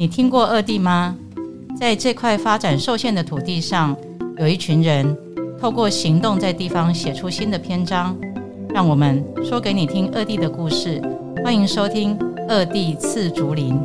你听过二地吗？在这块发展受限的土地上有一群人透过行动在地方写出新的篇章让我们说给你听二地的故事。欢迎收听二地次竹林。